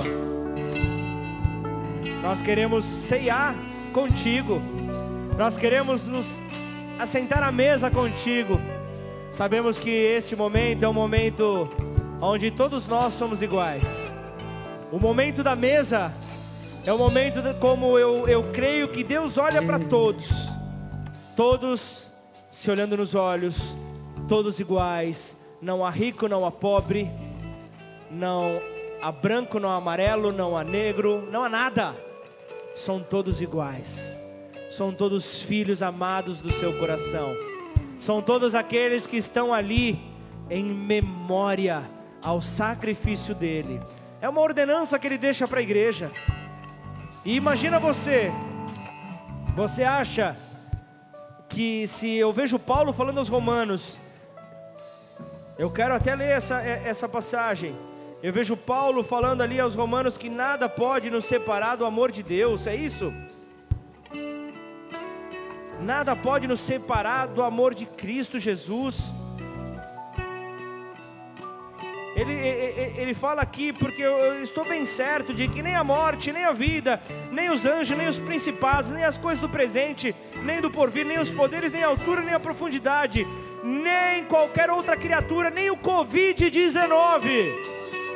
Speaker 1: nós queremos ceiar contigo. Nós queremos nos assentar à mesa contigo. Sabemos que este momento é um momento onde todos nós somos iguais. O momento da mesa é o momento de, como eu, eu creio que Deus olha para todos, todos se olhando nos olhos, todos iguais. Não há rico, não há pobre, não há branco, não há amarelo, não há negro, não há nada. São todos iguais. São todos filhos amados do seu coração. São todos aqueles que estão ali em memória ao sacrifício dele. É uma ordenança que ele deixa para a igreja. E imagina você, você acha que se eu vejo Paulo falando aos Romanos, eu quero até ler essa, essa passagem. Eu vejo Paulo falando ali aos Romanos que nada pode nos separar do amor de Deus, é isso? Nada pode nos separar do amor de Cristo Jesus. Ele, ele, ele fala aqui porque eu estou bem certo de que nem a morte, nem a vida, nem os anjos, nem os principados, nem as coisas do presente, nem do porvir, nem os poderes, nem a altura, nem a profundidade, nem qualquer outra criatura, nem o Covid-19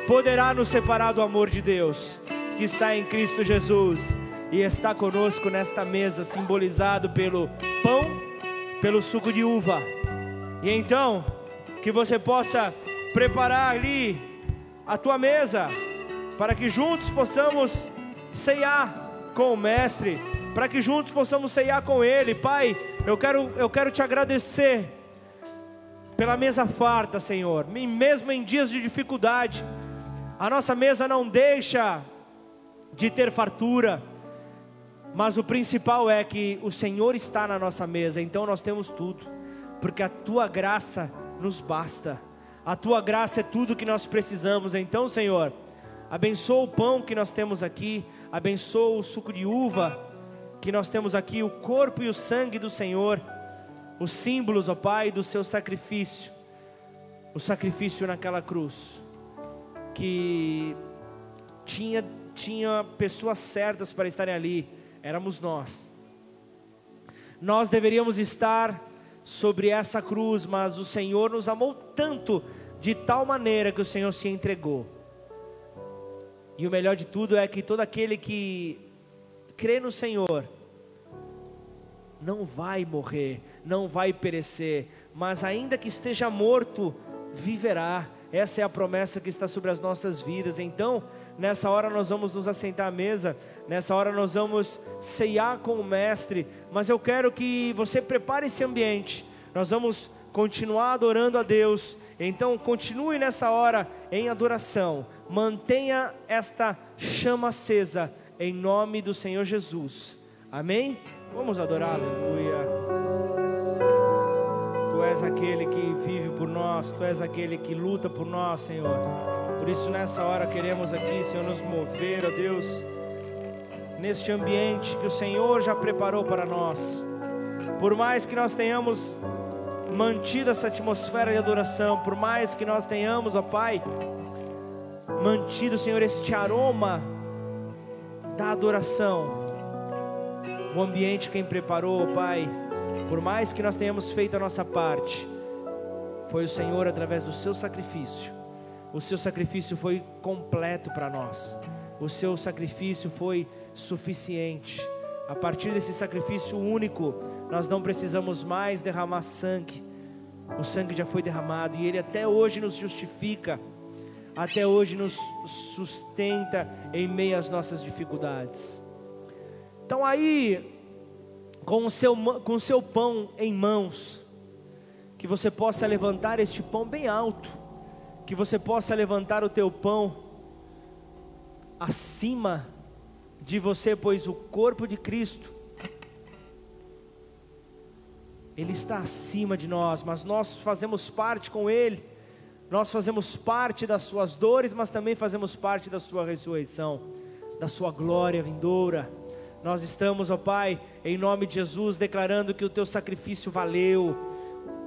Speaker 1: poderá nos separar do amor de Deus que está em Cristo Jesus e está conosco nesta mesa, simbolizado pelo pão, pelo suco de uva. E então, que você possa preparar ali a tua mesa, para que juntos possamos ceiar com o Mestre, para que juntos possamos ceiar com Ele. Pai, eu quero, eu quero te agradecer pela mesa farta, Senhor, mesmo em dias de dificuldade, a nossa mesa não deixa de ter fartura, mas o principal é que o Senhor está na nossa mesa, então nós temos tudo, porque a tua graça nos basta, a tua graça é tudo que nós precisamos, então, Senhor, abençoa o pão que nós temos aqui, abençoa o suco de uva que nós temos aqui, o corpo e o sangue do Senhor, os símbolos, ó Pai, do seu sacrifício, o sacrifício naquela cruz, que tinha tinha pessoas certas para estarem ali, éramos nós. Nós deveríamos estar sobre essa cruz, mas o Senhor nos amou tanto, de tal maneira que o Senhor se entregou. E o melhor de tudo é que todo aquele que crê no Senhor, não vai morrer, não vai perecer, mas ainda que esteja morto, viverá. Essa é a promessa que está sobre as nossas vidas. Então, Nessa hora nós vamos nos assentar à mesa, nessa hora nós vamos ceiar com o Mestre, mas eu quero que você prepare esse ambiente. Nós vamos continuar adorando a Deus, então continue nessa hora em adoração, mantenha esta chama acesa, em nome do Senhor Jesus, amém? Vamos adorar, aleluia. És aquele que vive por nós, Tu és aquele que luta por nós, Senhor. Por isso, nessa hora, queremos aqui, Senhor, nos mover, ó Deus, neste ambiente que o Senhor já preparou para nós. Por mais que nós tenhamos mantido essa atmosfera de adoração, por mais que nós tenhamos, ó Pai, mantido, Senhor, este aroma da adoração, o ambiente quem preparou, Pai, por mais que nós tenhamos feito a nossa parte, foi o Senhor através do seu sacrifício o seu sacrifício foi completo para nós. O seu sacrifício foi suficiente. A partir desse sacrifício único, nós não precisamos mais derramar sangue. O sangue já foi derramado e ele até hoje nos justifica, até hoje nos sustenta em meio às nossas dificuldades. Então aí, com o seu, com o seu pão em mãos, que você possa levantar este pão bem alto que você possa levantar o teu pão acima de você, pois o corpo de Cristo, Ele está acima de nós, mas nós fazemos parte com Ele, nós fazemos parte das Suas dores, mas também fazemos parte da Sua ressurreição, da Sua glória vindoura. Nós estamos, ó Pai, em nome de Jesus, declarando que o Teu sacrifício valeu,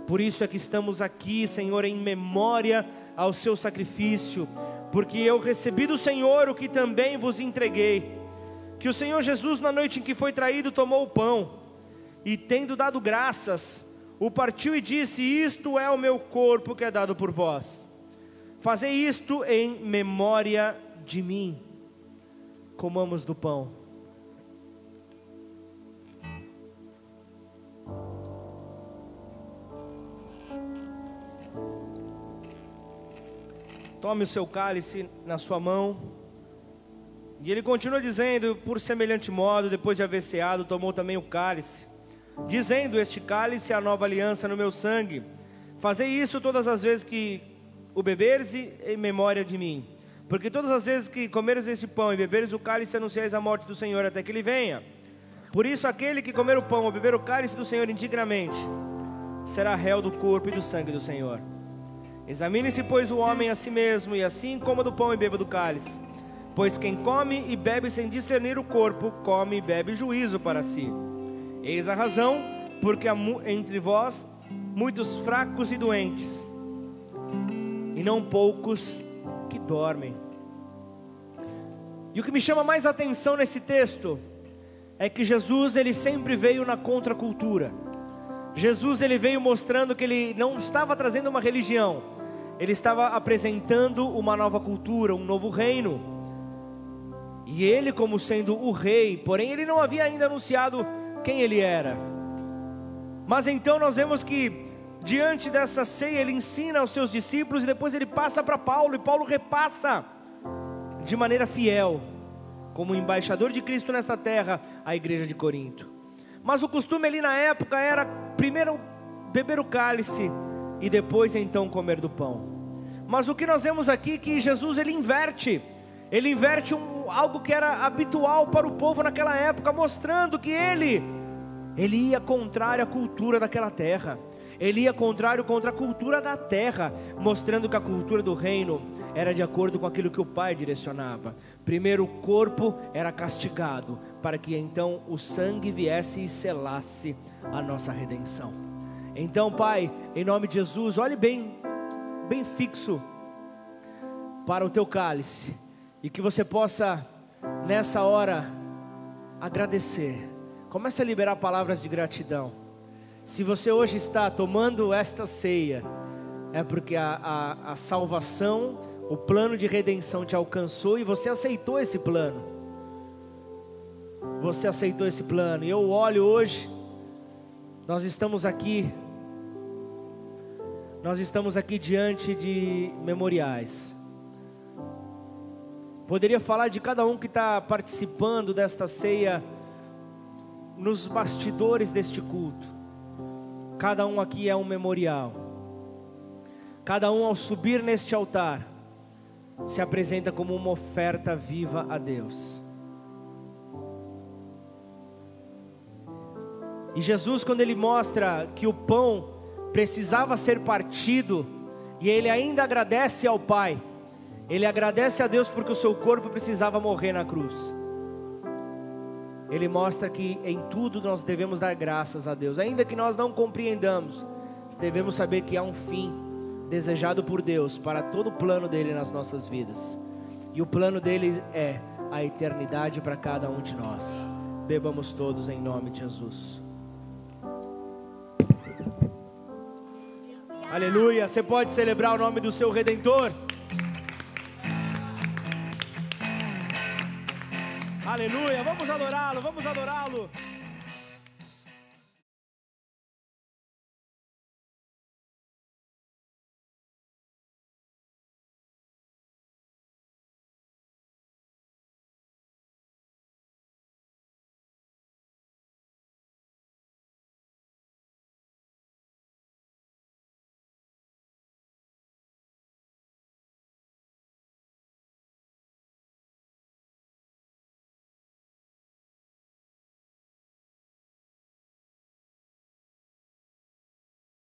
Speaker 1: por isso é que estamos aqui, Senhor, em memória ao seu sacrifício, porque eu recebi do Senhor o que também vos entreguei. Que o Senhor Jesus, na noite em que foi traído, tomou o pão e, tendo dado graças, o partiu e disse: Isto é o meu corpo que é dado por vós. Fazei isto em memória de mim. Comamos do pão. Tome o seu cálice na sua mão. E ele continua dizendo: Por semelhante modo, depois de haver ceado, tomou também o cálice, dizendo: Este cálice é a nova aliança no meu sangue. Fazei isso todas as vezes que o beberes em memória de mim. Porque todas as vezes que comeres esse pão e beberes o cálice, anunciais a morte do Senhor até que ele venha. Por isso, aquele que comer o pão ou beber o cálice do Senhor indignamente, será réu do corpo e do sangue do Senhor. Examine-se, pois, o homem a si mesmo, e assim coma do pão e beba do cálice. Pois quem come e bebe sem discernir o corpo, come e bebe juízo para si. Eis a razão, porque há entre vós muitos fracos e doentes, e não poucos que dormem. E o que me chama mais atenção nesse texto é que Jesus ele sempre veio na contracultura. Jesus ele veio mostrando que ele não estava trazendo uma religião, ele estava apresentando uma nova cultura, um novo reino. E ele, como sendo o rei, porém ele não havia ainda anunciado quem ele era. Mas então nós vemos que diante dessa ceia ele ensina aos seus discípulos e depois ele passa para Paulo e Paulo repassa de maneira fiel, como embaixador de Cristo nesta terra, a igreja de Corinto. Mas o costume ali na época era primeiro beber o cálice e depois então comer do pão. Mas o que nós vemos aqui é que Jesus ele inverte, ele inverte um, algo que era habitual para o povo naquela época, mostrando que ele ele ia contrário à cultura daquela terra. Ele ia contrário contra a cultura da terra, mostrando que a cultura do reino era de acordo com aquilo que o Pai direcionava. Primeiro o corpo era castigado, para que então o sangue viesse e selasse a nossa redenção. Então, Pai, em nome de Jesus, olhe bem, bem fixo para o teu cálice e que você possa nessa hora agradecer. Comece a liberar palavras de gratidão. Se você hoje está tomando esta ceia, é porque a, a, a salvação, o plano de redenção te alcançou e você aceitou esse plano. Você aceitou esse plano. E eu olho hoje, nós estamos aqui, nós estamos aqui diante de memoriais. Poderia falar de cada um que está participando desta ceia nos bastidores deste culto. Cada um aqui é um memorial. Cada um, ao subir neste altar, se apresenta como uma oferta viva a Deus. E Jesus, quando ele mostra que o pão precisava ser partido, e ele ainda agradece ao Pai, ele agradece a Deus porque o seu corpo precisava morrer na cruz ele mostra que em tudo nós devemos dar graças a Deus, ainda que nós não compreendamos, devemos saber que há um fim desejado por Deus para todo o plano dele nas nossas vidas, e o plano dele é a eternidade para cada um de nós. Bebamos todos em nome de Jesus. Aleluia. Você pode celebrar o nome do seu redentor. Aleluia, vamos adorá-lo, vamos adorá-lo.